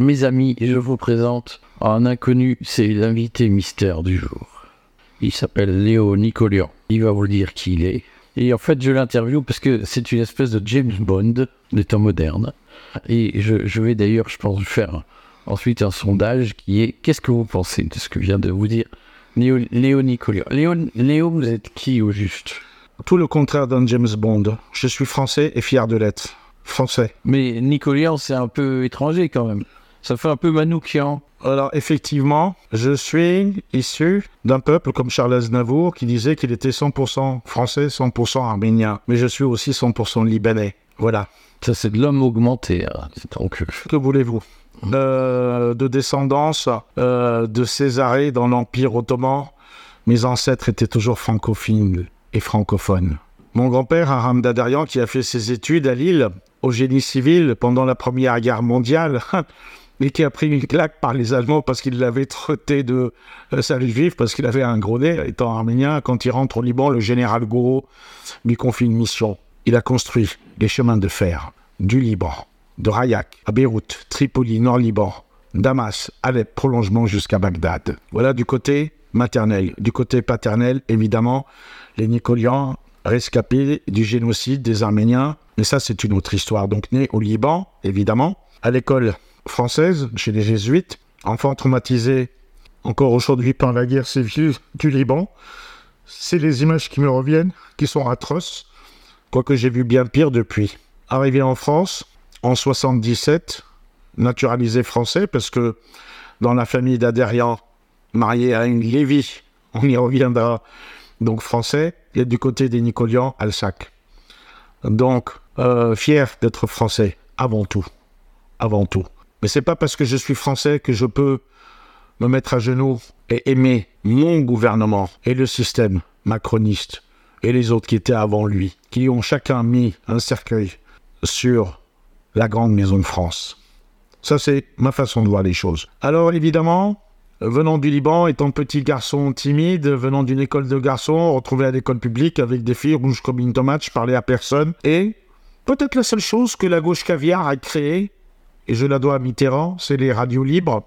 Mes amis, je vous présente un inconnu, c'est l'invité mystère du jour. Il s'appelle Léo Nicolian. Il va vous dire qui il est. Et en fait, je l'interview parce que c'est une espèce de James Bond des temps modernes. Et je, je vais d'ailleurs, je pense, faire ensuite un sondage qui est qu'est-ce que vous pensez de ce que vient de vous dire Léo, Léo Nicolian Léo, Léo, vous êtes qui au juste? Tout le contraire d'un James Bond. Je suis français et fier de l'être. Français. Mais Nicolian, c'est un peu étranger quand même. Ça fait un peu Manoukian. Alors effectivement, je suis issu d'un peuple comme Charles Aznavour qui disait qu'il était 100% français, 100% arménien. Mais je suis aussi 100% libanais. Voilà. Ça, c'est de l'homme augmenté. hein. Donc, euh, Que voulez-vous? Euh, De descendance euh, de Césarée dans l'Empire ottoman, mes ancêtres étaient toujours francophiles et francophones. Mon grand-père, Aram Dadarian, qui a fait ses études à Lille, au génie civil pendant la Première Guerre mondiale, et qui a pris une claque par les Allemands parce qu'il l'avait traité de euh, salut juif, parce qu'il avait un gros nez, étant arménien. Quand il rentre au Liban, le général Gouraud lui confie une mission. Il a construit les chemins de fer du Liban, de Rayak à Beyrouth, Tripoli, Nord-Liban, Damas, Alep, prolongement jusqu'à Bagdad. Voilà du côté maternel. Du côté paternel, évidemment, les Nicolians rescapés du génocide des Arméniens. Mais ça, c'est une autre histoire. Donc, né au Liban, évidemment, à l'école française, chez les jésuites, enfant traumatisé encore aujourd'hui par la guerre civile du Liban. C'est les images qui me reviennent, qui sont atroces, quoique j'ai vu bien pire depuis. Arrivé en France, en 77, naturalisé français, parce que dans la famille d'Adérian, marié à une Lévy, on y reviendra, donc français, et du côté des Nicolians, Alsac. Donc, euh, fier d'être français, avant tout. Avant tout. Mais c'est pas parce que je suis français que je peux me mettre à genoux et aimer mon gouvernement et le système macroniste et les autres qui étaient avant lui, qui ont chacun mis un cercueil sur la grande maison de France. Ça, c'est ma façon de voir les choses. Alors, évidemment, venant du Liban, étant petit garçon timide, venant d'une école de garçons, retrouvé à l'école publique avec des filles rouges comme une tomate, je parlais à personne. Et peut-être la seule chose que la gauche caviar a créée, et je la dois à Mitterrand, c'est les radios libres.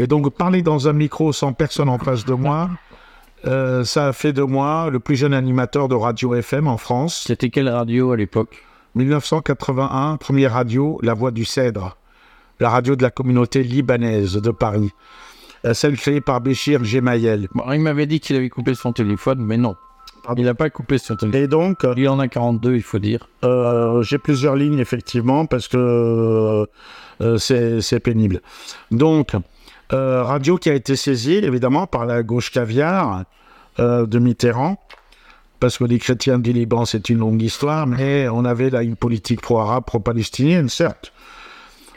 Et donc, parler dans un micro sans personne en face de moi, euh, ça a fait de moi le plus jeune animateur de radio FM en France. c'était quelle radio à l'époque? 1981, première radio, La Voix du Cèdre, la radio de la communauté libanaise de Paris, Euh, celle créée par Béchir Gemayel. Bon, Il m'avait dit qu'il avait coupé son téléphone, mais non. Pardon. Il n'a pas coupé son téléphone. Et donc, Il en a 42, il faut dire. euh, j'ai plusieurs lignes, effectivement, parce que euh, c'est pénible. Donc, euh, radio qui a été saisie, évidemment, par la gauche caviar euh, de Mitterrand, parce que les chrétiens du Liban, c'est une longue histoire, mais on avait là une politique pro-arabe, pro-palestinienne, certes.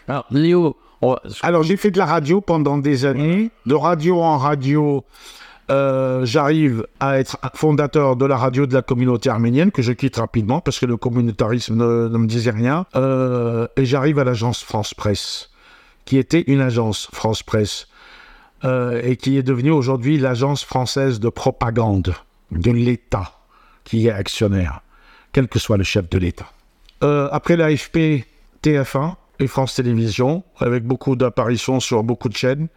Alors, Léo, on Alors, j'ai fait de la radio pendant des années. De radio en radio, euh, j'arrive à être fondateur de la radio de la communauté arménienne, que je quitte rapidement parce que le communautarisme ne, me disait rien. Euh, et j'arrive à l'agence France Presse, qui était une agence France Presse, euh, et qui est devenue aujourd'hui l'agence française de propagande de l'État, qui est actionnaire, quel que soit le chef de l'État. Après l'AFP, TF1 et France Télévisions, avec beaucoup d'apparitions sur beaucoup de chaînes,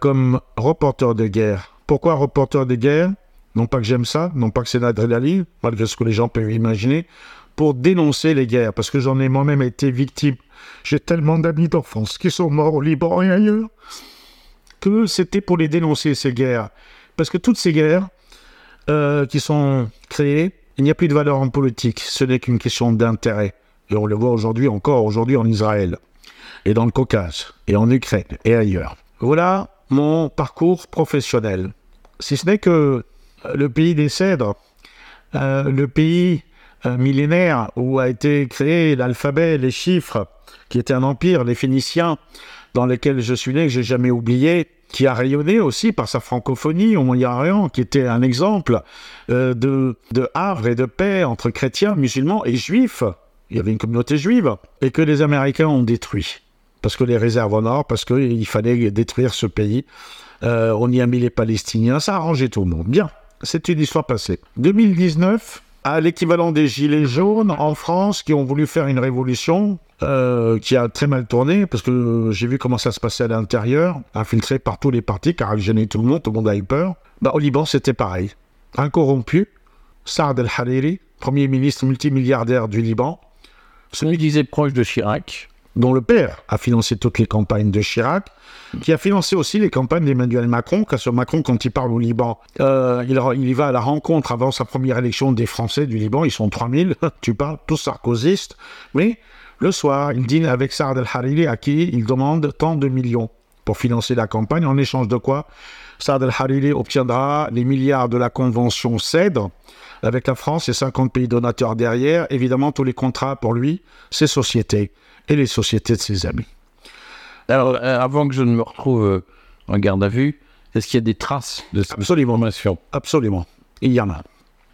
comme reporter de guerre. Pourquoi reporter de guerre Non pas que j'aime ça, non pas que c'est l'adrénaline, malgré ce que les gens peuvent imaginer, pour dénoncer les guerres, parce que j'en ai moi-même été victime. J'ai tellement d'amis d'enfance qui sont morts au Liban et ailleurs, que c'était pour les dénoncer, ces guerres. Parce que toutes ces guerres euh, qui sont créées, il n'y a plus de valeur en politique, ce n'est qu'une question d'intérêt. Et on le voit aujourd'hui encore, aujourd'hui en Israël, et dans le Caucase, et en Ukraine, et ailleurs. Voilà mon parcours professionnel. Si ce n'est que euh, le pays des cèdres, euh, le pays euh, millénaire où a été créé l'alphabet, les chiffres, qui était un empire, les Phéniciens, dans lesquels je suis né, que j'ai jamais oublié, qui a rayonné aussi par sa francophonie au Moyen-Orient, qui était un exemple de, de havre et de paix entre chrétiens, musulmans et juifs. Il y avait une communauté juive, et que les Américains ont détruit. Parce que les réserves en or, parce qu'il fallait détruire ce pays. Euh, on y a mis les Palestiniens, ça a arrangé tout le monde. Bien, c'est une histoire passée. 2019, à l'équivalent des Gilets jaunes en France qui ont voulu faire une révolution euh, qui a très mal tourné parce que j'ai vu comment ça se passait à l'intérieur, infiltré par tous les partis, car il gênait tout le monde, tout le monde a eu peur. Bah, au Liban, c'était pareil. Un corrompu, Saad el-Hariri, premier ministre multimilliardaire du Liban, celui disait proche de Chirac, dont le père a financé toutes les campagnes de Chirac, qui a financé aussi les campagnes d'Emmanuel Macron, car Macron, quand il parle au Liban, euh, il, y va à la rencontre avant sa première élection des Français du Liban, ils sont 3000, tu parles, tous sarkozystes, mais le soir, il dîne avec Saad el-Hariri, à qui il demande tant de millions pour financer la campagne, en échange de quoi Saad el-Hariri obtiendra les milliards de la convention CED, avec la France et 50 pays donateurs derrière, évidemment tous les contrats pour lui, ses sociétés et les sociétés de ses amis. Alors, euh, avant que je ne me retrouve euh, en garde à vue, est-ce qu'il y a des traces de cette Absolument. Absolument. Il y en a.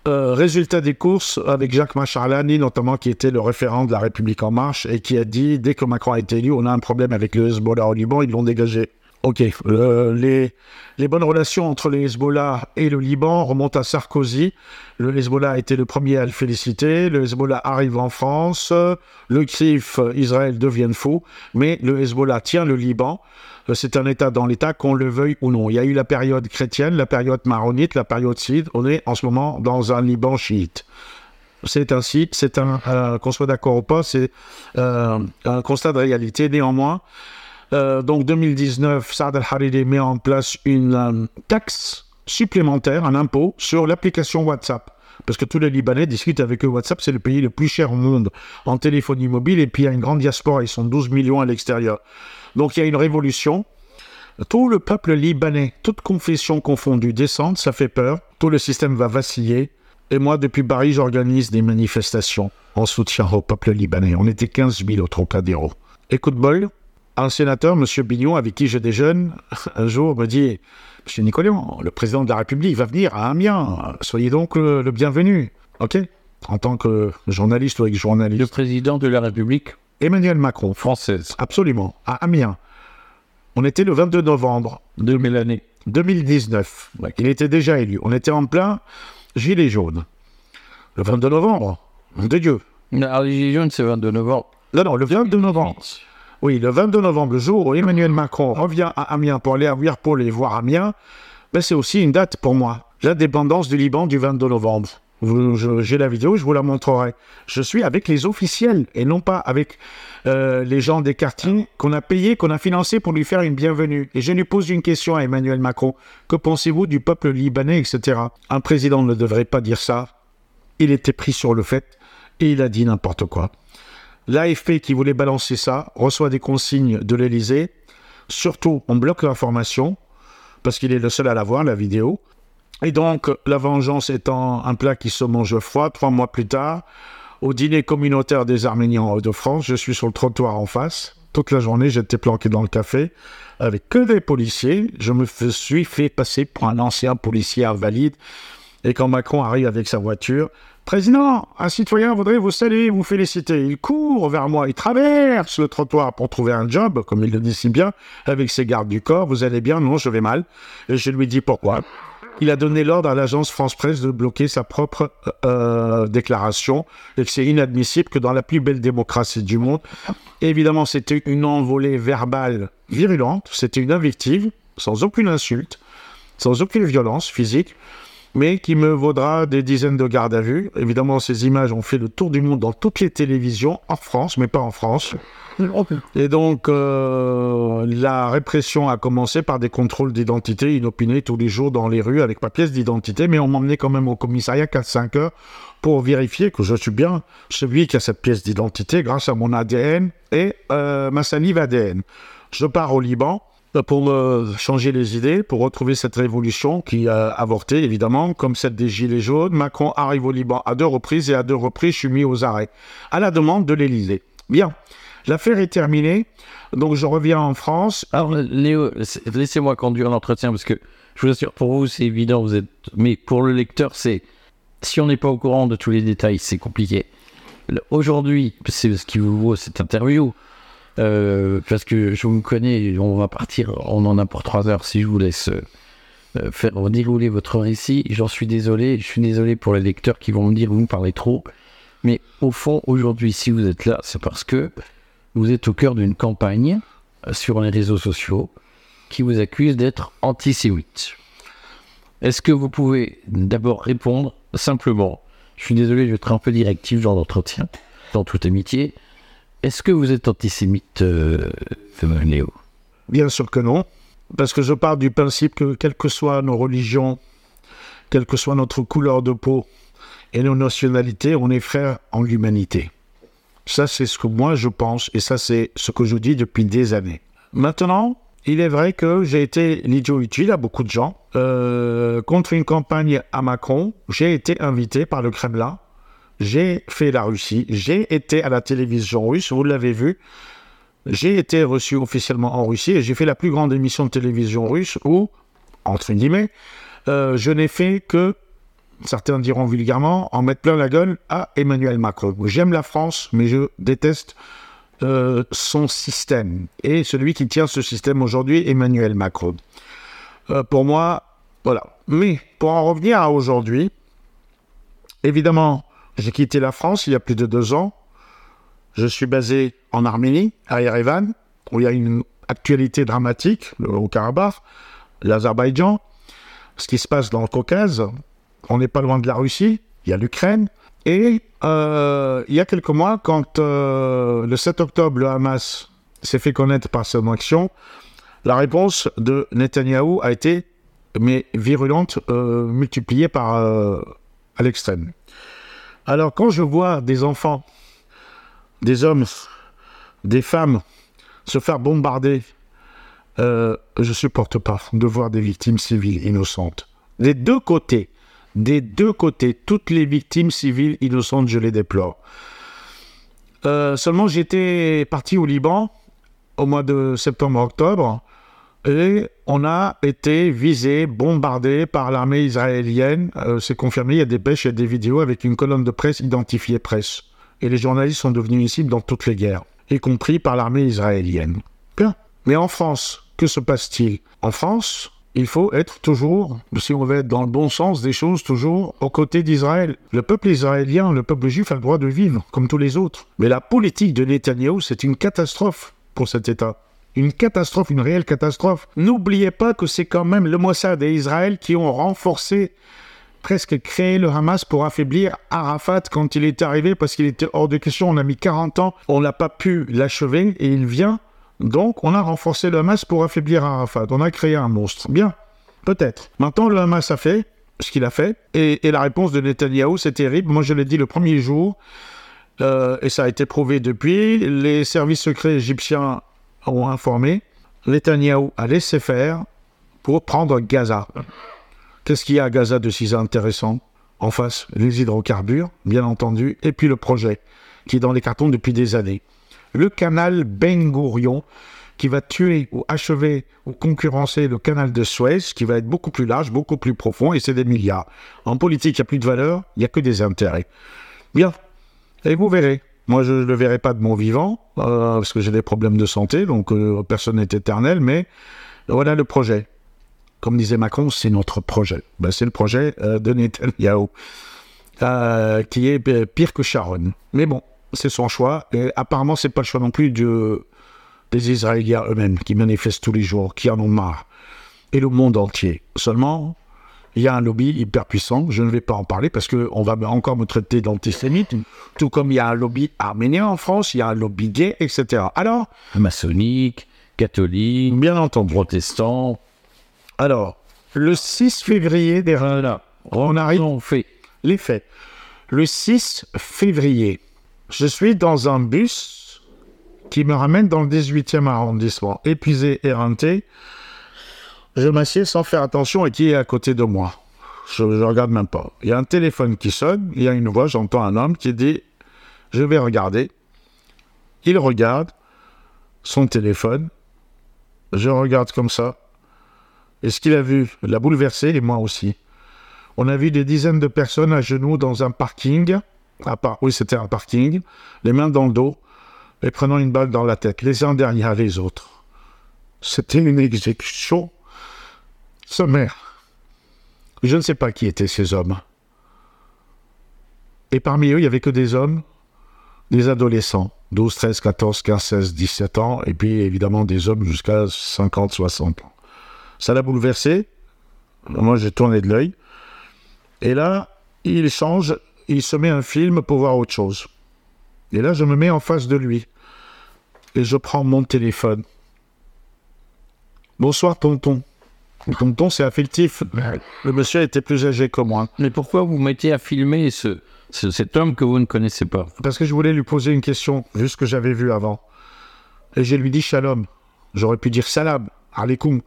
Euh, résultat des courses avec Jacques Macharlani, notamment qui était le référent de la République En Marche et qui a dit dès que Macron a été élu, on a un problème avec le Hezbollah au Liban, ils l'ont dégagé. Ok, les, les, bonnes relations entre le Hezbollah et le Liban remontent à Sarkozy. Le Hezbollah a été le premier à le féliciter. Le Hezbollah arrive en France. Le CRIF, Israël deviennent fou. Mais le Hezbollah tient le Liban. C'est un État dans l'État, qu'on le veuille ou non. Il y a eu la période chrétienne, la période maronite, la période siite. On est en ce moment dans un Liban chiite. C'est site, c'est un, qu'on soit d'accord ou pas, c'est euh, un constat de réalité. Néanmoins, euh, donc 2019, Saad al-Hariri met en place une euh, taxe supplémentaire, un impôt sur l'application WhatsApp. Parce que tous les Libanais discutent avec eux. WhatsApp, c'est le pays le plus cher au monde en téléphonie mobile. Et puis il y a une grande diaspora, ils sont 12 millions à l'extérieur. Donc il y a une révolution. Tout le peuple libanais, toute confession confondue, descend, ça fait peur. Tout le système va vaciller. Et moi, depuis Paris, j'organise des manifestations en soutien au peuple libanais. On était 15 000 au Trocadéro. Écoute bol, un sénateur, M. Bignon, avec qui je déjeune, un jour me dit Monsieur Nicoléon, le président de la République va venir à Amiens, soyez donc le, bienvenu. OK En tant que journaliste ou ex-journaliste. Le président de la République Emmanuel Macron. Française. Absolument, à Amiens. On était le 22 novembre. De quelle année? 2019. Il était déjà élu. On était en plein gilet jaune. Le 22 novembre. De Dieu. Alors, les gilets jaunes, c'est 22 novembre. Non, non, le 22 novembre. Oui, le 22 novembre, le jour où Emmanuel Macron revient à Amiens pour aller à les voir Amiens, ben c'est aussi une date pour moi. L'indépendance du Liban du 22 novembre. J'ai la vidéo, je vous la montrerai. Je suis avec les officiels et non pas avec euh, les gens des quartiers qu'on a payés, qu'on a financés pour lui faire une bienvenue. Et je lui pose une question à Emmanuel Macron. Que pensez-vous du peuple libanais, etc. Un président ne devrait pas dire ça. Il était pris sur le fait et il a dit n'importe quoi. L'AFP qui voulait balancer ça reçoit des consignes de l'Elysée. Surtout, on bloque l'information parce qu'il est le seul à la voir, la vidéo. Et donc, la vengeance étant un plat qui se mange froid, trois mois plus tard, au dîner communautaire des Arméniens de France, je suis sur le trottoir en face. Toute la journée, j'étais planqué dans le café avec que des policiers. Je me suis fait passer pour un ancien policier invalide. Et quand Macron arrive avec sa voiture, Président, un citoyen voudrait vous saluer, vous féliciter. Il court vers moi, il traverse le trottoir pour trouver un job, comme il le dit si bien, avec ses gardes du corps. Vous allez bien? Non, je vais mal. Et je lui dis pourquoi. Il a donné l'ordre à l'agence France-Presse de bloquer sa propre euh, déclaration et que c'est inadmissible que dans la plus belle démocratie du monde. évidemment, c'était une envolée verbale virulente, c'était une invective, sans aucune insulte, sans aucune violence physique mais qui me vaudra des dizaines de gardes à vue. Évidemment, ces images ont fait le tour du monde dans toutes les télévisions, en France, mais pas en France. Et donc, euh, la répression a commencé par des contrôles d'identité inopinés tous les jours dans les rues avec ma pièce d'identité, mais on m'emmenait quand même au commissariat 4-5 heures pour vérifier que je suis bien celui qui a cette pièce d'identité grâce à mon ADN et euh, ma salive ADN. Je pars au Liban pour me changer les idées, pour retrouver cette révolution qui a avorté, évidemment, comme celle des Gilets jaunes. Macron arrive au Liban à deux reprises et à deux reprises, je suis mis aux arrêts, à la demande de l'Élysée. Bien, l'affaire est terminée, donc je reviens en France. Alors, Léo, laissez-moi conduire l'entretien, parce que je vous assure, pour vous, c'est évident, vous êtes... mais pour le lecteur, c'est... Si on n'est pas au courant de tous les détails, c'est compliqué. Aujourd'hui, c'est ce qui vous vaut cette interview. Euh, parce que je vous connais, on va partir, on en a pour trois heures si je vous laisse euh, euh, faire dérouler votre récit. J'en suis désolé. Je suis désolé pour les lecteurs qui vont me dire vous parlez trop. Mais au fond, aujourd'hui, si vous êtes là, c'est parce que vous êtes au cœur d'une campagne sur les réseaux sociaux qui vous accuse d'être antisémite. Est-ce que vous pouvez d'abord répondre simplement? Je suis désolé, je vais être un peu directif dans l'entretien, dans toute amitié. Est-ce que vous êtes antisémite, euh, Léo? Bien sûr que non, parce que je pars du principe que quelles que soient nos religions, quelle que soit notre couleur de peau et nos nationalités, on est frères en l'humanité. Ça, c'est ce que moi je pense, et ça, c'est ce que je dis depuis des années. Maintenant, il est vrai que j'ai été l'idiot utile à beaucoup de gens. Euh, contre une campagne à Macron, j'ai été invité par le Kremlin. J'ai fait la Russie. J'ai été à la télévision russe, vous l'avez vu. J'ai été reçu officiellement en Russie et j'ai fait la plus grande émission de télévision russe où, entre guillemets, euh, je n'ai fait que, certains diront vulgairement, en mettre plein la gueule à Emmanuel Macron. J'aime la France, mais je déteste euh, son système. Et celui qui tient ce système aujourd'hui, Emmanuel Macron. Euh, pour moi, voilà. Mais pour en revenir à aujourd'hui, évidemment, j'ai quitté la France il y a plus de deux ans. Je suis basé en Arménie, à Yerevan, où il y a une actualité dramatique, au Karabakh, l'Azerbaïdjan, ce qui se passe dans le Caucase. On n'est pas loin de la Russie, il y a l'Ukraine. Et euh, il y a quelques mois, quand euh, le 7 octobre, le Hamas s'est fait connaître par son action, la réponse de Netanyahou a été, mais virulente, euh, multipliée par à l'extrême. Alors quand je vois des enfants, des hommes, des femmes se faire bombarder, je supporte pas de voir des victimes civiles innocentes. Des deux côtés, des deux côtés, toutes les victimes civiles innocentes, je les déplore. Euh, seulement, j'étais parti au Liban au mois de septembre-octobre et on a été visé, bombardé par l'armée israélienne. Euh, c'est confirmé, il y a des pêches, et des vidéos avec une colonne de presse identifiée presse. Et les journalistes sont devenus une cible dans toutes les guerres, y compris par l'armée israélienne. Bien. Mais en France, que se passe-t-il? En France, il faut être toujours, si on veut être dans le bon sens des choses, toujours aux côtés d'Israël. Le peuple israélien, le peuple juif a le droit de vivre, comme tous les autres. Mais la politique de Netanyahu, c'est une catastrophe pour cet État. Une catastrophe, une réelle catastrophe. N'oubliez pas que c'est quand même le Mossad et Israël qui ont renforcé, presque créé le Hamas pour affaiblir Arafat quand il est arrivé, parce qu'il était hors de question. On a mis 40 ans, on n'a pas pu l'achever, et il vient donc, on a renforcé le Hamas pour affaiblir Arafat. On a créé un monstre. Bien, peut-être. Maintenant, le Hamas a fait ce qu'il a fait. Et, la réponse de Netanyahou, c'est terrible. Moi, je l'ai dit le premier jour. Euh, et ça a été prouvé depuis. Les services secrets égyptiens ont informé. Netanyahou a laissé faire pour prendre Gaza. Qu'est-ce qu'il y a à Gaza de si intéressant En face, les hydrocarbures, bien entendu, et puis le projet, qui est dans les cartons depuis des années le canal Ben Gurion, qui va tuer ou achever ou concurrencer le canal de Suez, qui va être beaucoup plus large, beaucoup plus profond, et c'est des milliards. En politique, il n'y a plus de valeur, il n'y a que des intérêts. Bien, et vous verrez. Moi, je ne le verrai pas de mon vivant, euh, parce que j'ai des problèmes de santé, donc euh, personne n'est éternel, mais voilà le projet. Comme disait Macron, c'est notre projet. Ben, c'est le projet euh, de Netanyahu, qui est pire que Sharon. Mais bon, c'est son choix. Et apparemment, c'est pas le choix non plus de, des Israéliens eux-mêmes qui manifestent tous les jours, qui en ont marre. Et le monde entier. Seulement, il y a un lobby hyper puissant. Je ne vais pas en parler parce qu'on va encore me traiter d'antisémite. Tout comme il y a un lobby arménien en France, il y a un lobby gay, etc. Alors. Maçonnique, catholique, bien entendu. protestant. Alors, le 6 février dernier, on arrive. On fait. Les faits. Le 6 février, je suis dans un bus qui me ramène dans le 18e arrondissement, épuisé, éreinté. Je m'assieds sans faire attention et qui est à côté de moi. Je ne regarde même pas. Il y a un téléphone qui sonne, il y a une voix, j'entends un homme qui dit Je vais regarder. Il regarde son téléphone. Je regarde comme ça. Et ce qu'il a vu l'a bouleversé, et moi aussi. On a vu des dizaines de personnes à genoux dans un parking oui, c'était un parking, les mains dans le dos et prenant une balle dans la tête, les uns derrière les autres. C'était une exécution sommaire. Je ne sais pas qui étaient ces hommes. Et parmi eux, il n'y avait que des hommes, des adolescents, 12, 13, 14, 15, 16, 17 ans, et puis évidemment des hommes jusqu'à 50, 60 ans. Ça l'a bouleversé. Moi, j'ai tourné de l'œil. Et là, il change, il se met un film pour voir autre chose. Et là, je me mets en face de lui. Et je prends mon téléphone. Bonsoir, tonton. Tonton, c'est affectif. Le monsieur était plus âgé que moi. Mais pourquoi vous mettez à filmer ce, ce- cet homme que vous ne connaissez pas? Parce que je voulais lui poser une question, juste que j'avais vu avant. Et je lui dis shalom. J'aurais pu dire salam, alaikum.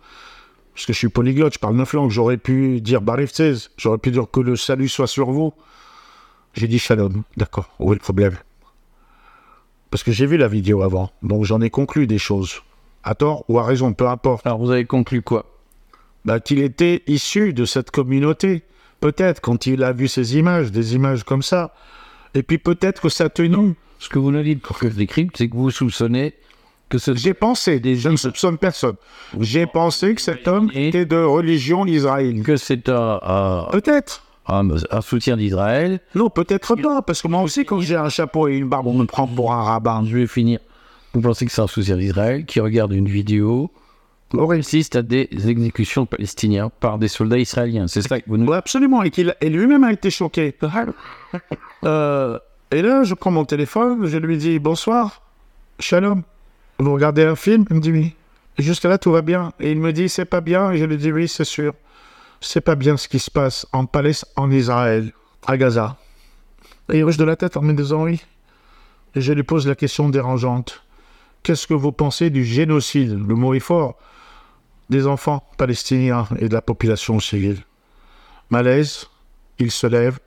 Parce que je suis polyglotte, je parle neuf langues. J'aurais pu dire bariftzez. J'aurais pu dire que le salut soit sur vous. J'ai dit shalom. D'accord, où est le problème? Parce que j'ai vu la vidéo avant. Donc j'en ai conclu des choses. À tort ou à raison, peu importe. Alors vous avez conclu quoi? Bah, qu'il était issu de cette communauté. Peut-être quand il a vu ces images, des images comme ça? Et puis peut-être que ça tenait. Ce que vous nous dites pour que je décrypte, c'est que vous soupçonnez que ce J'ai pensé, je ne soupçonne personne. J'ai pensé que cet homme était de religion israélienne. que c'est un, un- Peut-être. un- un soutien d'Israël. Non, peut-être pas, parce que moi aussi, quand j'ai un chapeau et une barbe, on me prend pour un rabbin. Je vais finir. Vous pensez que c'est un soutien d'Israël qui regarde une vidéo où il assiste à des exécutions de Palestiniens par des soldats israéliens C'est ça que vous nous absolument, et qu'il et lui-même a été choqué. Euh, et là, je prends mon téléphone, je lui dis bonsoir, shalom. Vous regardez un film? Il me dit oui. Et Jusque là, tout va bien. Et il me dit c'est pas bien. Et je lui dis oui, c'est sûr. C'est pas bien ce qui se passe en Palestine, en Israël, à Gaza. Et il hoche de la tête en me disant oui. Et je lui pose la question dérangeante. Qu'est-ce que vous pensez du génocide? Le mot est fort. Des enfants palestiniens et de la population civile. Malaise, il se lève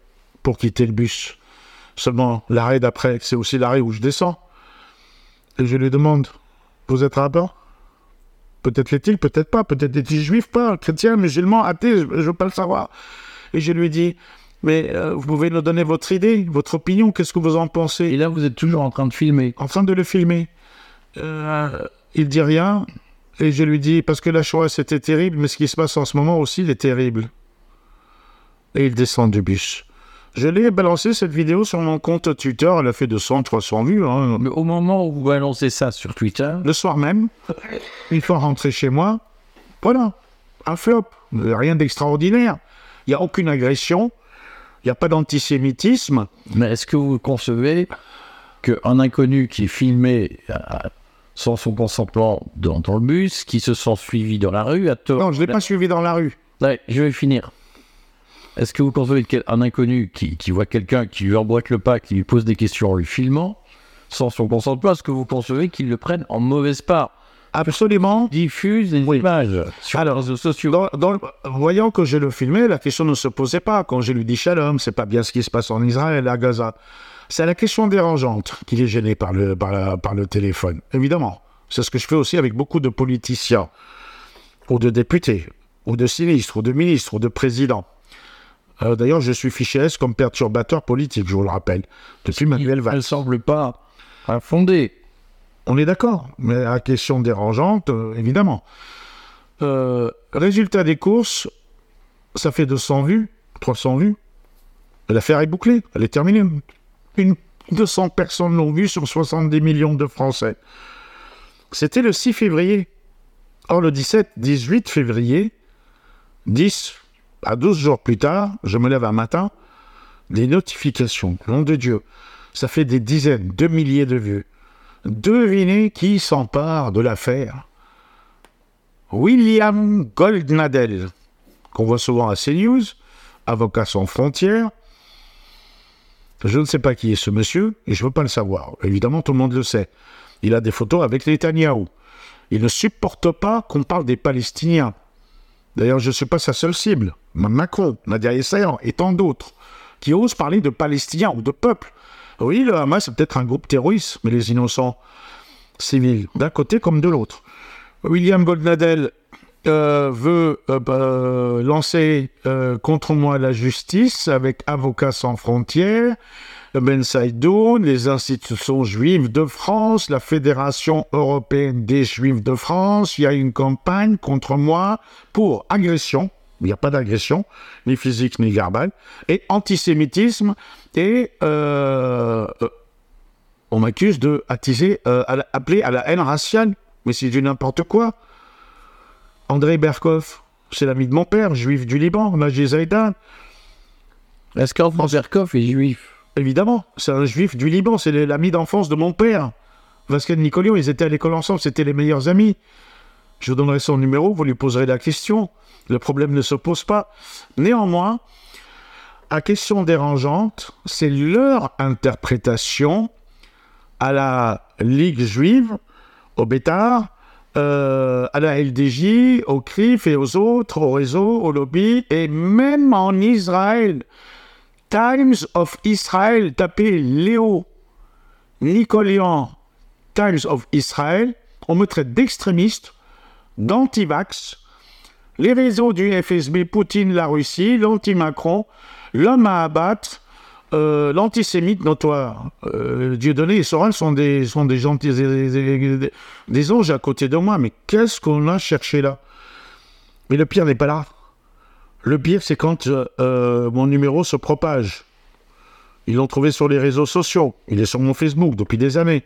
pour quitter le bus. Seulement, l'arrêt d'après, c'est aussi l'arrêt où je descends. Et je lui demande, vous êtes rabbin? Peut-être l'est-il, peut-être pas. Peut-être est-il juif, pas, chrétien, musulman, athée, je ne veux pas le savoir. Et je lui dis, mais euh, vous pouvez nous donner votre idée, votre opinion, qu'est-ce que vous en pensez? Et là, vous êtes toujours en train de filmer. en train de le filmer. Euh, il dit rien. Et je lui dis, parce que la Shoah c'était terrible, mais ce qui se passe en ce moment aussi, il est terrible. Et il descend du bus. Je l'ai balancé cette vidéo sur mon compte Twitter, elle a fait 200, 300 vues. hein. Mais au moment où vous annoncez ça sur Twitter, Le soir même, une fois rentré chez moi, voilà, un flop, rien d'extraordinaire. Il n'y a aucune agression, il n'y a pas d'antisémitisme. mais est-ce que vous concevez qu'un inconnu qui est filmé euh, sans son consentement dans, dans le bus, qui se sent suivi dans la rue, à tort Non, je ne l'ai pas suivi dans la rue. Ouais, je vais finir. Est-ce que vous concevez qu'un inconnu qui, qui voit quelqu'un qui lui emboîte le pas, qui lui pose des questions en lui filmant, sans son consentement, est-ce que vous concevez qu'il le prenne en mauvaise part? Absolument. Diffuse des Oui. images sur Alors, les réseaux sociaux. Dans- dans- voyant que je le filmais, la question ne se posait pas. Quand je lui dis shalom, c'est pas bien ce qui se passe en Israël, à Gaza. C'est la question dérangeante qu'il est gêné par le, par, la- par le téléphone. Évidemment. C'est ce que je fais aussi avec beaucoup de politiciens, ou de députés, ou de sinistres, ou de ministres, ou de présidents. Euh, D'ailleurs, je suis fiché S comme perturbateur politique, je vous le rappelle, depuis Manuel Elle Valls. ne semble pas infondée. On est d'accord, mais la question dérangeante, euh, évidemment. Euh, résultat des courses, ça fait 200 vues, 300 vues. L'affaire est bouclée, elle est terminée. Une, 200 personnes l'ont vue sur 70 millions de Français. C'était le 6 février. Or, le 17, 18 février, 10 à 12 jours plus tard, je me lève un matin, des notifications, nom de Dieu. Ça fait des dizaines, de milliers de vues. Devinez qui s'empare de l'affaire William Goldnadel, qu'on voit souvent à CNews, avocat sans frontières. Je ne sais pas qui est ce monsieur, et je ne veux pas le savoir. Évidemment, tout le monde le sait. Il a des photos avec Netanyahou. Il ne supporte pas qu'on parle des Palestiniens. D'ailleurs, je ne suis pas sa seule cible. Macron, Nadia Essayan et tant d'autres, qui osent parler de Palestiniens ou de peuple. Oui, le Hamas, c'est peut-être un groupe terroriste, mais les innocents civils, d'un côté comme de l'autre. William Goldnadel euh, veut euh, bah, lancer euh, contre moi la justice avec Avocats sans frontières, Ben Saïdoun, les institutions juives de France, la Fédération européenne des juifs de France. Il y a une campagne contre moi pour agression, il n'y a pas d'agression, ni physique ni verbale, et antisémitisme, et euh, on m'accuse de attiser, appeler à la haine raciale, mais c'est du n'importe quoi. André Berkoff, c'est l'ami de mon père, juif du Liban, Majid Zaidan, Est-ce qu'Antoine Berkoff est juif évidemment, c'est un juif du Liban, c'est l'ami d'enfance de mon père. Vasquez Nicolion, ils étaient à l'école ensemble, c'était les meilleurs amis. Je vous donnerai son numéro, vous lui poserez la question. Le problème ne se pose pas. Néanmoins, à question dérangeante, c'est leur interprétation à la Ligue juive, au Bétard, euh, à la LDJ, au CRIF et aux autres, au réseau, au lobby, et même en Israël. Times of Israel, tapez Léo Nicolian, Times of Israel, on me traite d'extrémiste, d'anti-vax, les réseaux du FSB, Poutine, la Russie, l'anti-Macron, l'homme à abattre, euh, l'antisémite notoire. Euh, Dieudonné et Soral sont des, sont des gentils, des, des- des- anges à côté de moi, mais qu'est-ce qu'on a cherché là? Mais le pire n'est pas là. Le pire, c'est quand euh, euh, mon numéro se propage. Ils l'ont trouvé sur les réseaux sociaux. Il est sur mon Facebook depuis des années.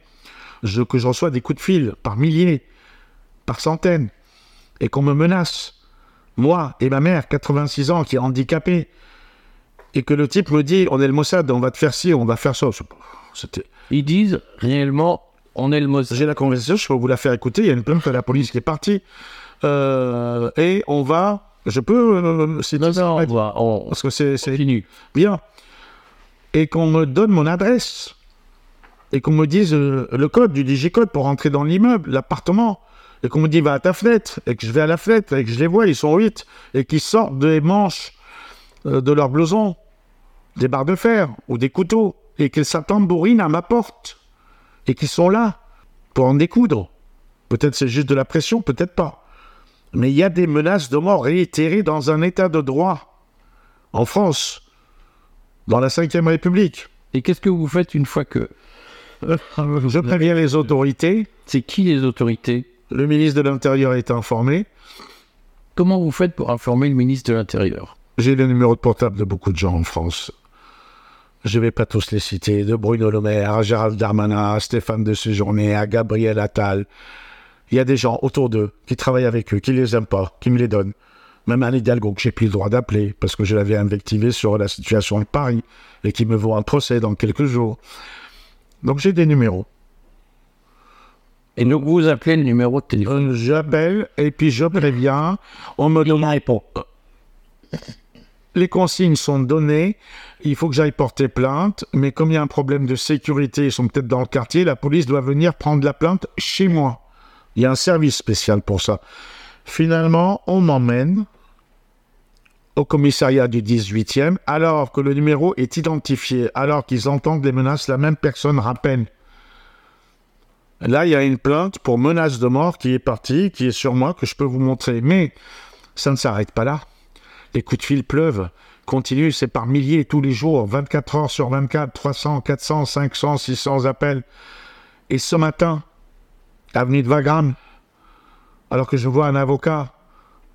Que je reçois des coups de fil par milliers, par centaines, et qu'on me menace. Moi et ma mère, 86 ans, qui est handicapée, et que le type me dit on est le Mossad, on va te faire ci, on va faire ça. C'était. Ils disent réellement, on est le Mossad. J'ai la conversation, je peux vous la faire écouter. Il y a une plainte à la police qui est partie. Euh, et on va. Je peux. euh, c'est Non, non, on va, on Parce que c'est c'est continue. bien. Et qu'on me donne mon adresse. Et qu'on me dise euh, le code du digicode pour rentrer dans l'immeuble, l'appartement. Et qu'on me dit va à ta fenêtre. Et que je vais à la fenêtre. Et que je les vois, ils sont huit. Et qu'ils sortent des manches euh, de leur blouson des barres de fer ou des couteaux. Et qu'ils s'attambourinent à ma porte. Et qu'ils sont là pour en découdre. Peut-être c'est juste de la pression, peut-être pas. Mais il y a des menaces de mort réitérées dans un état de droit. En France, dans la Ve République. Et qu'est-ce que vous faites une fois que... Je préviens les autorités. C'est qui les autorités? Le ministre de l'Intérieur est informé. Comment vous faites pour informer le ministre de l'Intérieur? J'ai le numéro de portable de beaucoup de gens en France. Je vais pas tous les citer. De Bruno Le Maire à Gérald Darmanin, à Stéphane de Séjourné, à Gabriel Attal. Il y a des gens autour d'eux qui travaillent avec eux, qui les aiment pas, qui me les donnent. Même un Hidalgo que j'ai plus le droit d'appeler parce que je l'avais invectivé sur la situation de Paris et qui me vaut un procès dans quelques jours. Donc j'ai des numéros. Et donc vous appelez le numéro de téléphone. Euh, J'appelle et puis je préviens. On me donne répond. Les consignes sont données, il faut que j'aille porter plainte, mais comme il y a un problème de sécurité, ils sont peut-être dans le quartier, la police doit venir prendre la plainte chez moi. Il y a un service spécial pour ça. Finalement, on m'emmène au commissariat du 18e, alors que le numéro est identifié, alors qu'ils entendent les menaces, la même personne rappelle. Là, il y a une plainte pour menace de mort qui est partie, qui est sur moi, que je peux vous montrer. Mais ça ne s'arrête pas là. Les coups de fil pleuvent, continuent, c'est par milliers tous les jours, 24 heures sur 24, 300, 400, 500, 600 appels. Et ce matin, avenue de Wagram, alors que je vois un avocat,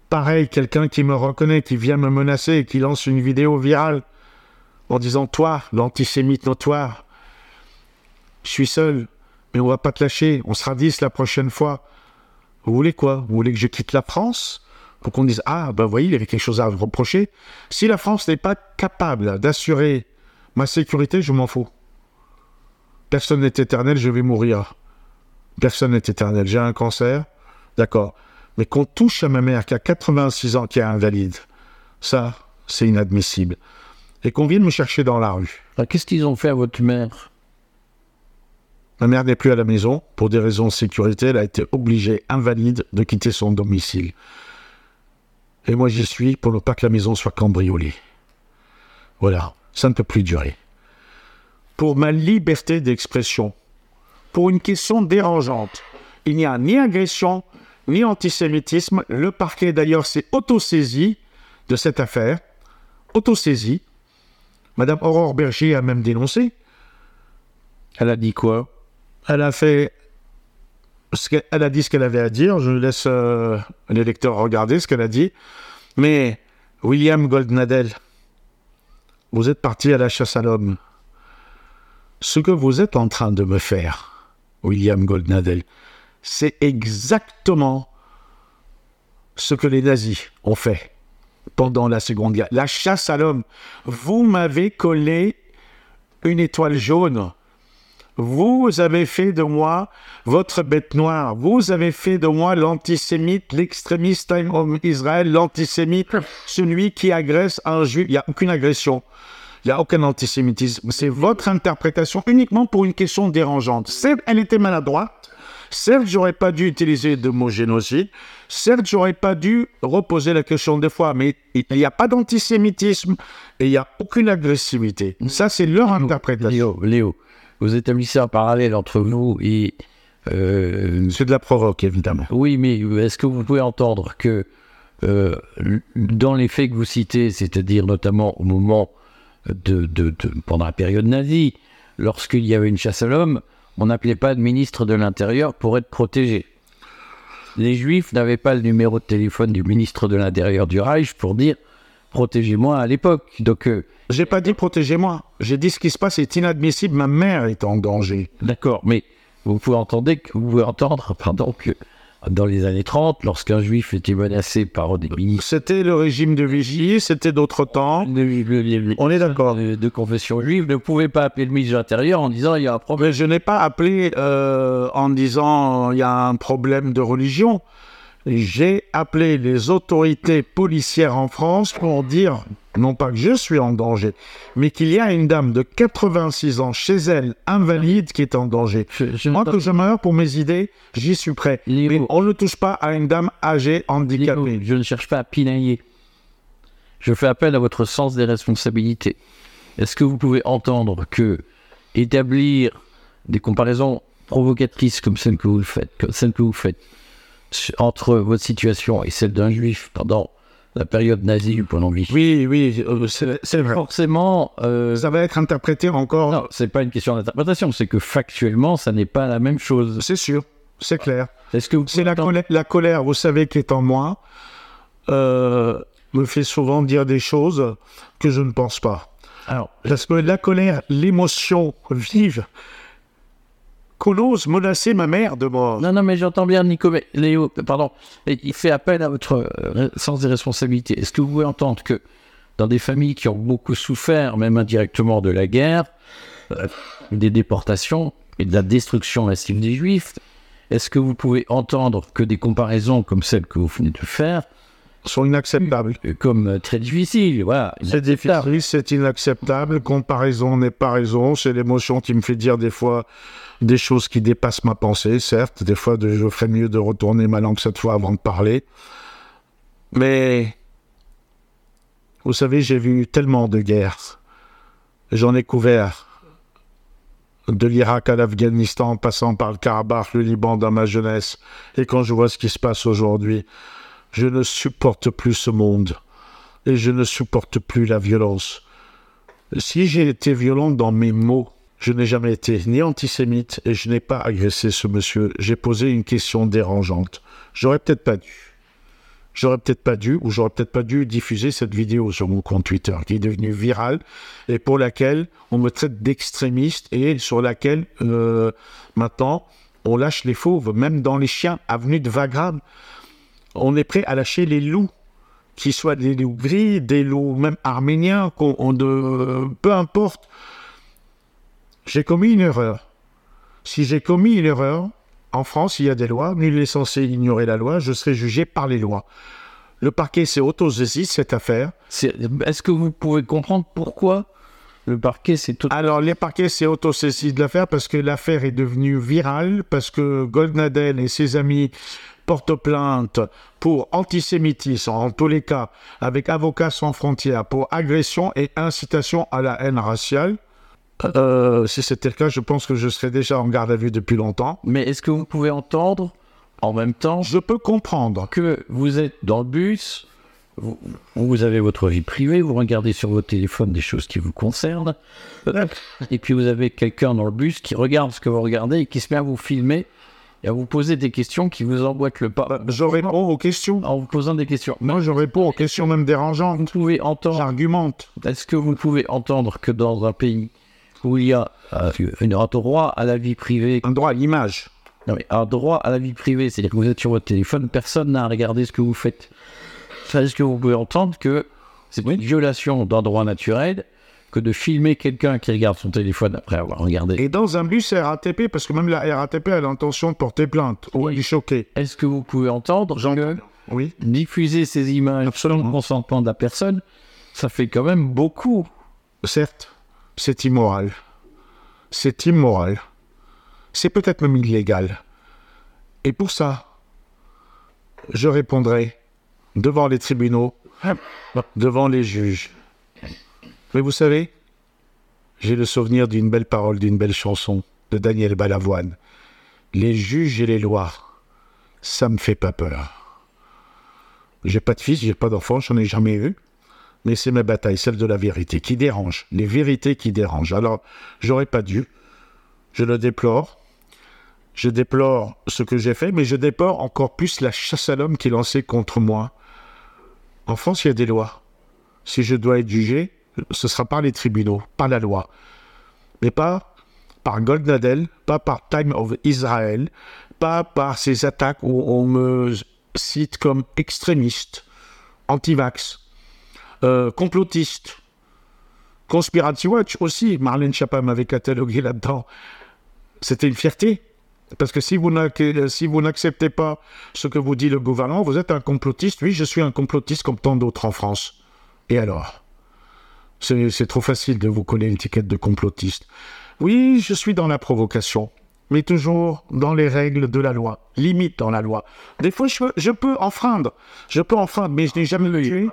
pareil, quelqu'un qui me reconnaît, qui vient me menacer qui lance une vidéo virale en disant Toi, l'antisémite notoire, je suis seul, mais on va pas te lâcher, on sera 10 la prochaine fois. Vous voulez quoi? Vous voulez que je quitte la France? Pour qu'on dise Ah, ben voyez, il y avait quelque chose à reprocher. Si la France n'est pas capable d'assurer ma sécurité, je m'en fous. Personne n'est éternel, je vais mourir. Personne n'est éternel. J'ai un cancer, d'accord. Mais qu'on touche à ma mère qui a 86 ans, qui est invalide, ça, c'est inadmissible. Et qu'on vienne me chercher dans la rue. Alors, Qu'est-ce qu'ils ont fait à votre mère? Ma mère n'est plus à la maison. Pour des raisons de sécurité, elle a été obligée, invalide, de quitter son domicile. Et moi, j'y suis pour ne pas que la maison soit cambriolée. Voilà, ça ne peut plus durer. Pour ma liberté d'expression, pour une question dérangeante, il n'y a ni agression, ni antisémitisme. Le parquet, d'ailleurs, s'est autosaisi de cette affaire. Autosaisi. Madame Aurore Berger a même dénoncé. Elle a dit quoi? Elle a fait. Elle a dit ce qu'elle avait à dire. Je laisse euh, les lecteurs regarder ce qu'elle a dit. Mais William Goldnadel, vous êtes parti à la chasse à l'homme. Ce que vous êtes en train de me faire, William Goldnadel, c'est exactement ce que les nazis ont fait pendant la Seconde Guerre. La chasse à l'homme. Vous m'avez collé une étoile jaune. Vous avez fait de moi votre bête noire. Vous avez fait de moi l'antisémite, l'extrémiste en Israël, l'antisémite, celui qui agresse un juif. Il n'y a aucune agression. Il n'y a aucun antisémitisme. C'est votre interprétation uniquement pour une question dérangeante. Certes, elle était maladroite. Certes, j'aurais pas dû utiliser de mots génocide. Certes, j'aurais pas dû reposer la question des fois, mais il n'y a pas d'antisémitisme et il n'y a aucune agressivité. Ça, c'est leur interprétation. Léo, Léo, vous établissez un parallèle entre vous et. euh, C'est de la provoque, évidemment. oui, mais est-ce que vous pouvez entendre que euh, dans les faits que vous citez, c'est-à-dire notamment au moment de, de- de- pendant la période nazie, lorsqu'il y avait une chasse à l'homme, on n'appelait pas de ministre de l'Intérieur pour être protégé. Les Juifs n'avaient pas le numéro de téléphone du ministre de l'Intérieur du Reich pour dire protégez-moi à l'époque. Donc, euh, J'ai pas dit protégez-moi. J'ai dit ce qui se passe est inadmissible. Ma mère est en danger. D'accord, mais vous pouvez entendre, que- vous pouvez entendre pardon, que dans les années 30, lorsqu'un juif était menacé par des ministres C'était le régime de Vichy, c'était d'autres temps. On est d'accord. de- de confession juive ne pouvaient pas appeler le ministre de l'Intérieur en disant il y a un problème. Mais je n'ai pas appelé euh, en disant il y a un problème de religion. J'ai appelé les autorités policières en France pour dire, non pas que je suis en danger, mais qu'il y a une dame de 86 ans chez elle, invalide, qui est en danger. Je- je Moi, que je meurs pour mes idées, j'y suis prêt. Léo. Mais on ne touche pas à une dame âgée, Léo, handicapée. je ne cherche pas à pinailler. Je fais appel à votre sens des responsabilités. Est-ce que vous pouvez entendre que établir des comparaisons provocatrices comme celle que vous faites, comme celle que vous faites entre votre situation et celle d'un juif pendant la période nazie ou pendant Vichy, Oui, oui, euh, c'est vrai. forcément, euh, Ça va être interprété encore. non, c'est pas une question d'interprétation, c'est que factuellement, ça n'est pas la même chose. C'est sûr, c'est clair. Est-ce que C'est la, colère, la colère, vous savez, qui est en moi, euh, me fait souvent dire des choses que je ne pense pas. Alors, que la colère, l'émotion vive, qu'on ose menacer ma mère de mort. Non, non, mais j'entends bien Nico, Léo, pardon, il fait appel à votre euh, sens des responsabilités. Est-ce que vous pouvez entendre que dans des familles qui ont beaucoup souffert, même indirectement, de la guerre, euh, des déportations et de la destruction massive des Juifs, est-ce que vous pouvez entendre que des comparaisons comme celles que vous venez de faire, sont inacceptables. euh, comme euh, très difficiles, voilà, C'est difficile, c'est inacceptable. Comparaison n'est pas raison. C'est l'émotion qui me fait dire des fois des choses qui dépassent ma pensée, certes. Des fois, je ferais mieux de retourner ma langue cette fois avant de parler. Mais, vous savez, j'ai vu tellement de guerres. J'en ai couvert. De l'Irak à l'Afghanistan, en passant par le Karabakh, le Liban dans ma jeunesse. Et quand je vois ce qui se passe aujourd'hui, je ne supporte plus ce monde et je ne supporte plus la violence. Si j'ai été violent dans mes mots, je n'ai jamais été ni antisémite et je n'ai pas agressé ce monsieur. J'ai posé une question dérangeante. J'aurais peut-être pas dû. J'aurais peut-être pas dû, ou j'aurais peut-être pas dû diffuser cette vidéo sur mon compte Twitter, qui est devenue virale, et pour laquelle on me traite d'extrémiste, et sur laquelle, euh, maintenant, on lâche les fauves, même dans les chiens, avenue de Wagram. On est prêt à lâcher les loups qu'ils soient des loups gris, des loups même arméniens, qu'on, on de, peu importe. J'ai commis une erreur. Si j'ai commis une erreur, en France, il y a des lois, nul n'est censé ignorer la loi, je serai jugé par les lois. Le parquet s'est autosaisi de cette affaire. C'est- Est-ce que vous pouvez comprendre pourquoi le parquet s'est tout... Alors, les parquets s'est autosaisi de l'affaire parce que l'affaire est devenue virale, parce que Goldnadel et ses amis portent plainte pour antisémitisme, en tous les cas, avec Avocats sans frontières, pour agression et incitation à la haine raciale. Euh, si c'était le cas, je pense que je serais déjà en garde à vue depuis longtemps. Mais est-ce que vous pouvez entendre en même temps Je peux comprendre. que vous êtes dans le bus, vous, vous avez votre vie privée, vous regardez sur votre téléphone des choses qui vous concernent, et puis vous avez quelqu'un dans le bus qui regarde ce que vous regardez et qui se met à vous filmer et à vous poser des questions qui vous emboîtent le pas. Bah, je réponds aux questions. En vous posant des questions. Moi, je réponds aux questions même dérangeantes. Vous pouvez entendre. J'argumente. Est-ce que vous pouvez entendre que dans un pays où il y a euh, un droit à la vie privée, Un droit à l'image. non, mais un droit à la vie privée, c'est-à-dire que vous êtes sur votre téléphone, personne n'a à regarder ce que vous faites. Est-ce que vous pouvez entendre que c'est une violation d'un droit naturel que de filmer quelqu'un qui regarde son téléphone après avoir regardé Et dans un bus RATP, parce que même la RATP a l'intention de porter plainte. Ou elle est choquée. Est-ce que vous pouvez entendre que Oui. diffuser ces images sans Absolument. le consentement de la personne, ça fait quand même beaucoup Certes, c'est immoral. C'est immoral. C'est peut-être même illégal. Et pour ça, je répondrai devant les tribunaux, devant les juges. Mais vous savez, j'ai le souvenir d'une belle parole, d'une belle chanson de Daniel Balavoine. Les juges et les lois, ça me fait pas peur. J'ai pas de fils, j'ai pas d'enfant, j'en ai jamais eu mais c'est ma bataille, celle de la vérité, qui dérange, les vérités qui dérangent. Alors, j'aurais pas dû, je le déplore, je déplore ce que j'ai fait, mais je déplore encore plus la chasse à l'homme qui est lancée contre moi. En France, il y a des lois. Si je dois être jugé, ce sera par les tribunaux, par la loi. Mais pas par Goldnadel, pas par Time of Israel, pas par ces attaques où on me cite comme extrémiste, anti-vax, euh, complotiste. Conspiracy Watch aussi, Marlène Schiappa m'avait catalogué là-dedans. C'était une fierté. Parce que si vous n'acceptez pas ce que vous dit le gouvernement, vous êtes un complotiste. Oui, je suis un complotiste comme tant d'autres en France. Et alors? C'est trop facile de vous coller l'étiquette de complotiste. Oui, je suis dans la provocation, mais toujours dans les règles de la loi, limite dans la loi. Des fois, je, je peux enfreindre. Je peux enfreindre, mais je n'ai jamais tué.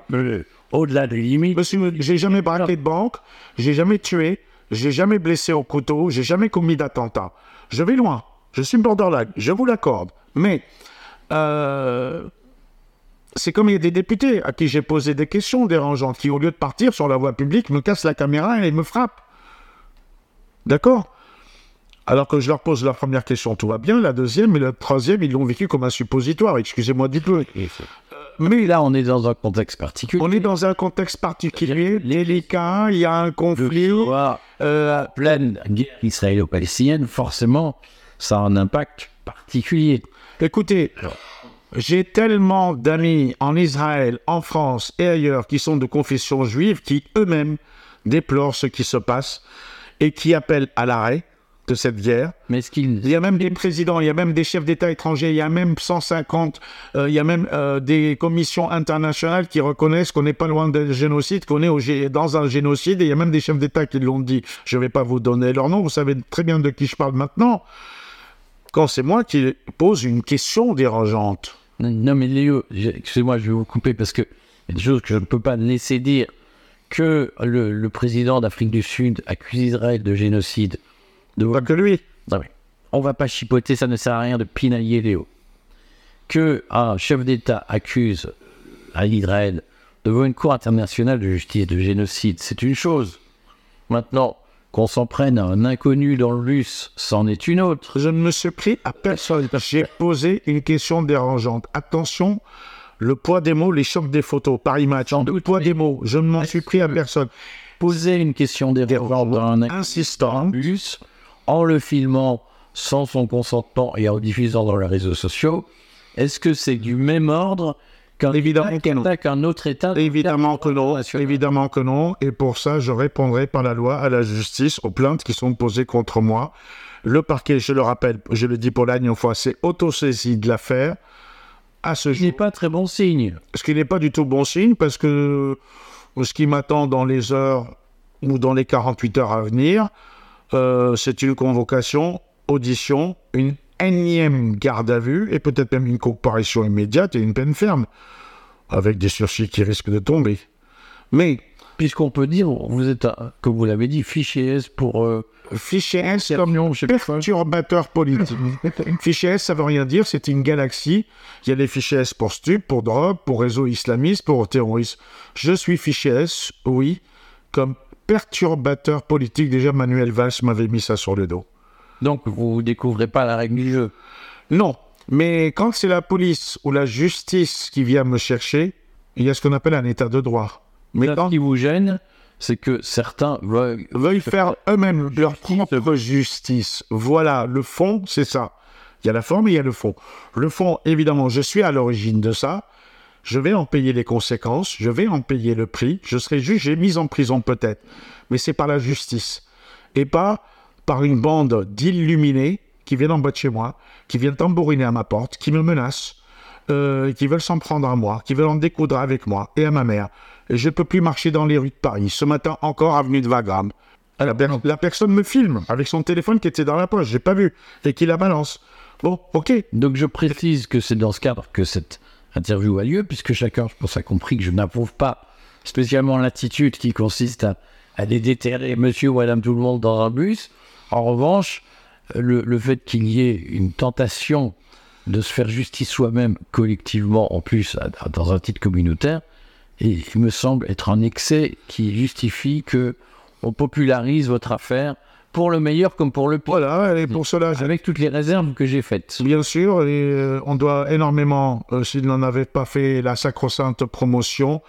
au-delà des limites. J'ai jamais braqué de banque, j'ai jamais tué, j'ai jamais blessé au couteau, j'ai jamais commis d'attentat. Je vais loin, je suis borderline, je vous l'accorde. Mais euh, c'est comme il y a des députés à qui j'ai posé des questions dérangeantes, qui au lieu de partir sur la voie publique me cassent la caméra et me frappent. D'accord? Alors que je leur pose la première question, tout va bien. La deuxième et la troisième, ils l'ont vécu comme un suppositoire. Excusez-moi du peu. Mais là, on est dans un contexte particulier. On est dans un contexte particulier, délicat, il y a un conflit. Euh, pleine guerre israélo-palestinienne, forcément, ça a un impact particulier. Écoutez, j'ai tellement d'amis en Israël, en France et ailleurs qui sont de confession juive qui eux-mêmes déplorent ce qui se passe et qui appellent à l'arrêt de cette guerre. Mais qu'il Il y a même des présidents, il y a même des chefs d'État étrangers, il y a même 150, euh, il y a même euh, des commissions internationales qui reconnaissent qu'on n'est pas loin d'un génocide, qu'on est au gé- dans un génocide, et il y a même des chefs d'État qui l'ont dit. Je ne vais pas vous donner leur nom, vous savez très bien de qui je parle maintenant. Quand c'est moi qui pose une question dérangeante. Non, mais Léo, excusez-moi, je vais vous couper parce que il y a des choses que je ne peux pas laisser dire que le, le président d'Afrique du Sud accuse Israël de génocide. De... Pas que lui. Non, mais on va pas chipoter, ça ne sert à rien de pinailler Léo. Que un chef d'État accuse à Israël devant une cour internationale de justice de génocide, c'est une chose. Maintenant, qu'on s'en prenne à un inconnu dans le bus, c'en est une autre. Je ne me suis pris à personne. J'ai posé une question dérangeante. Attention, le poids des mots, les chocs des photos, Paris Match. Sans Le poids des mots, je ne m'en suis pris à personne. Poser une question dérangeante dans un Insistant. bus, en le filmant sans son consentement et en diffusant dans les réseaux sociaux, est-ce que c'est du même ordre qu'un Évidemment État que non. autre État Évidemment que non, évidemment que non, et pour ça, je répondrai par la loi à la justice aux plaintes qui sont posées contre moi. Le parquet, je le rappelle, je le dis pour la fois, c'est autosaisie de l'affaire. À ce Ce n'est pas très bon signe. ce qui n'est pas du tout bon signe, parce que ce qui m'attend dans les heures ou dans les 48 heures à venir, euh, c'est une convocation, audition, une énième garde à vue, et peut-être même une comparution immédiate et une peine ferme, avec des sursis qui risquent de tomber. Mais Puisqu'on peut dire, vous êtes, comme vous l'avez dit, fichier S pour... euh, Fichier S comme perturbateur politique. fichier S, ça veut rien dire, c'est une galaxie. Il y a les fichiers S pour stup, pour drogue, pour réseau islamiste, pour terrorisme. Je suis fichier S, oui, comme perturbateur politique. Déjà, Manuel Valls m'avait mis ça sur le dos. Donc, vous ne découvrez pas la règle du jeu. Non. Mais quand c'est la police ou la justice qui vient me chercher, il y a ce qu'on appelle un état de droit. Mais Ce quand qui vous gêne, c'est que certains veulent veulent faire eux-mêmes leur propre justice. Voilà, le fond, c'est ça. Il y a la forme et il y a le fond. Le fond, évidemment, je suis à l'origine de ça. Je vais en payer les conséquences, je vais en payer le prix, je serai jugé, mis en prison peut-être. Mais c'est par la justice. Et pas par une bande d'illuminés qui viennent en bas de chez moi, qui viennent tambouriner à ma porte, qui me menacent, euh, qui veulent s'en prendre à moi, qui veulent en découdre avec moi et à ma mère. Et je ne peux plus marcher dans les rues de Paris. Ce matin encore, avenue de Wagram. La, per- la personne me filme avec son téléphone qui était dans la poche, j'ai pas vu, et qui la balance. Bon, ok. Donc je précise que c'est dans ce cadre que cette interview a lieu, puisque chacun, je pense, a compris que je n'approuve pas spécialement l'attitude qui consiste à, à aller déterrer monsieur ou madame tout le monde dans un bus. En revanche, le, le fait qu'il y ait une tentation de se faire justice soi-même collectivement, en plus dans un titre communautaire, et il me semble être un excès qui justifie que on popularise votre affaire pour le meilleur comme pour le pire, Voilà, et pour cela, avec toutes les réserves que j'ai faites. Bien sûr, et euh, on doit énormément, euh, s'il n'en avait pas fait la sacro-sainte promotion,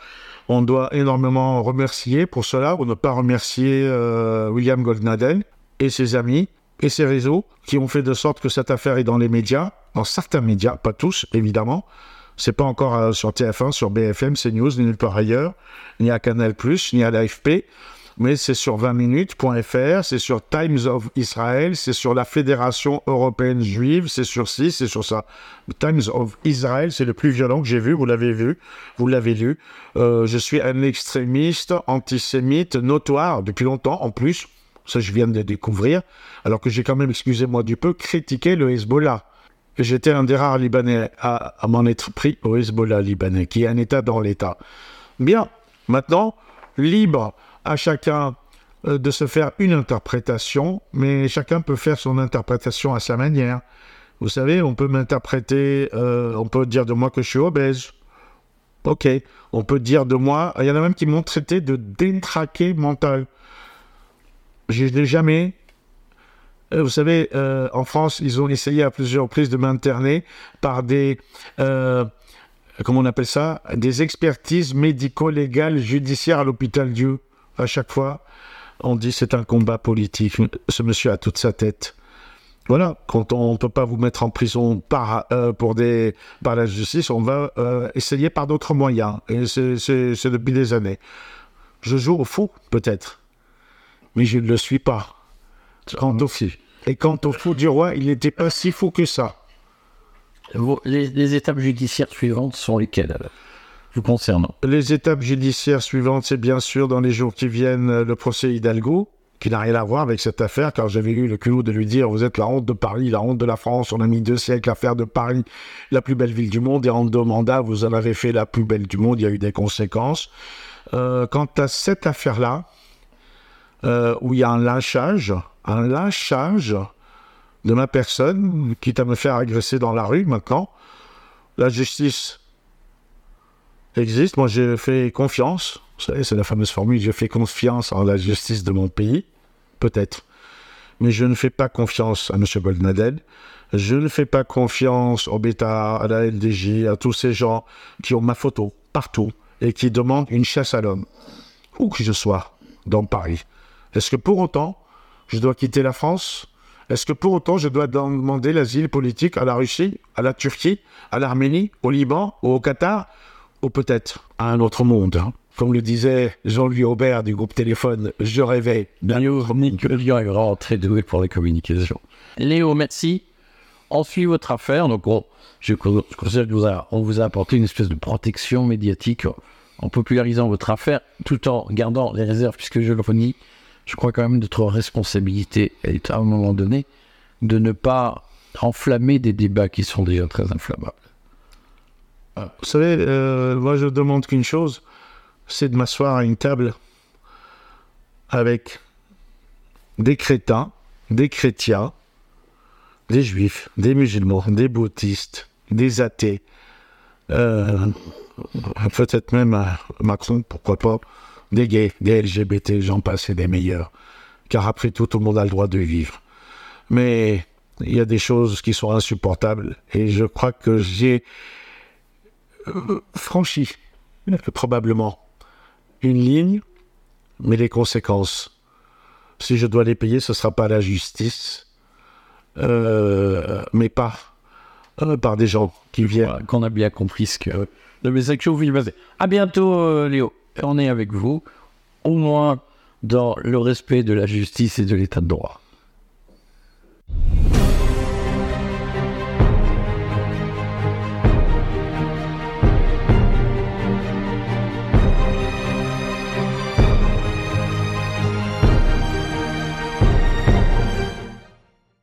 on doit énormément remercier pour cela, ou ne pas remercier euh, William Goldnadel et ses amis et ses réseaux qui ont fait de sorte que cette affaire est dans les médias, dans certains médias, pas tous évidemment. C'est pas encore euh, sur TF1, sur BFM, CNews, ni nulle part ailleurs, ni à Canal+, ni à l'AFP mais c'est sur 20minutes.fr, c'est sur Times of Israel, c'est sur la Fédération européenne juive, c'est sur ci, c'est sur ça. Times of Israel, c'est le plus violent que j'ai vu, vous l'avez vu, vous l'avez lu. Euh, je suis un extrémiste antisémite notoire depuis longtemps en plus, ça je viens de le découvrir, alors que j'ai quand même, excusez-moi du peu, critiqué le Hezbollah. J'étais un des rares Libanais à, m'en être pris au Hezbollah libanais, qui est un État dans l'État. Bien, maintenant, libre à chacun euh, de se faire une interprétation, mais chacun peut faire son interprétation à sa manière. Vous savez, on peut m'interpréter, euh, on peut dire de moi que je suis obèse. Ok, on peut dire de moi, il y en a même qui m'ont traité de détraqué mental. Je n'ai jamais. Euh, Vous savez, euh, en France, ils ont essayé à plusieurs reprises de m'interner par des, euh, comment on appelle ça, des expertises médico-légales judiciaires à l'hôpital Dieu. À chaque fois, on dit c'est un combat politique. Ce monsieur a toute sa tête. Voilà, quand on ne peut pas vous mettre en prison par, pour des, par la justice, on va essayer par d'autres moyens. Et c'est depuis des années. Je joue au fou, peut-être, mais je ne le suis pas. Quant au, et quant au fou du roi, il n'était pas si fou que ça. Les, les étapes judiciaires suivantes sont lesquelles vous concernant? Les étapes judiciaires suivantes, c'est bien sûr dans les jours qui viennent le procès Hidalgo, qui n'a rien à voir avec cette affaire, car j'avais eu le culot de lui dire Vous êtes la honte de Paris, la honte de la France, on a mis deux siècles à faire de Paris la plus belle ville du monde, et en deux mandats, vous en avez fait la plus belle du monde, il y a eu des conséquences. Euh, quant à cette affaire-là, euh, où il y a un lynchage, un lynchage de ma personne, quitte à me faire agresser dans la rue maintenant, la justice existe. Moi, j'ai fait confiance. Vous savez, c'est la fameuse formule j'ai fait confiance en la justice de mon pays. Peut-être. Mais je ne fais pas confiance à M. Goldnadel. Je ne fais pas confiance au Beta, à la LDJ, à tous ces gens qui ont ma photo partout et qui demandent une chasse à l'homme. Où que je sois dans Paris. Est-ce que pour autant, je dois quitter la France? Est-ce que pour autant, je dois demander l'asile politique à la Russie, à la Turquie, à l'Arménie, au Liban, ou au Qatar? Ou peut-être à un autre monde. hein? Comme le disait Jean-Louis Aubert du groupe Téléphone, je rêvais d'un Léo Nicolian est vraiment très doué pour les communications. Léo, merci. On suit votre affaire. Donc, on- je, con- je considère qu'on vous a apporté une espèce de protection médiatique en popularisant votre affaire, tout en gardant les réserves, puisque je le renie, je crois quand même notre responsabilité est à un moment donné de ne pas enflammer des débats qui sont déjà très inflammables. Vous savez, euh, moi je demande qu'une chose, c'est de m'asseoir à une table avec des crétins, des chrétiens, des juifs, des musulmans, des bouddhistes, des athées, euh, peut-être même Macron, pourquoi pas, des gays, des LGBT, j'en passe et des meilleurs. Car après tout, tout le monde a le droit de vivre. Mais Il y a des choses qui sont insupportables. Et je crois que j'ai euh, franchi, probablement, une ligne, mais les conséquences, si je dois les payer, ce ne sera pas la justice, euh, mais pas euh, par des gens qui viennent. Qu'on a bien compris ce que le message que vous. À bientôt, Léo on est avec vous, au moins dans le respect de la justice et de l'état de droit.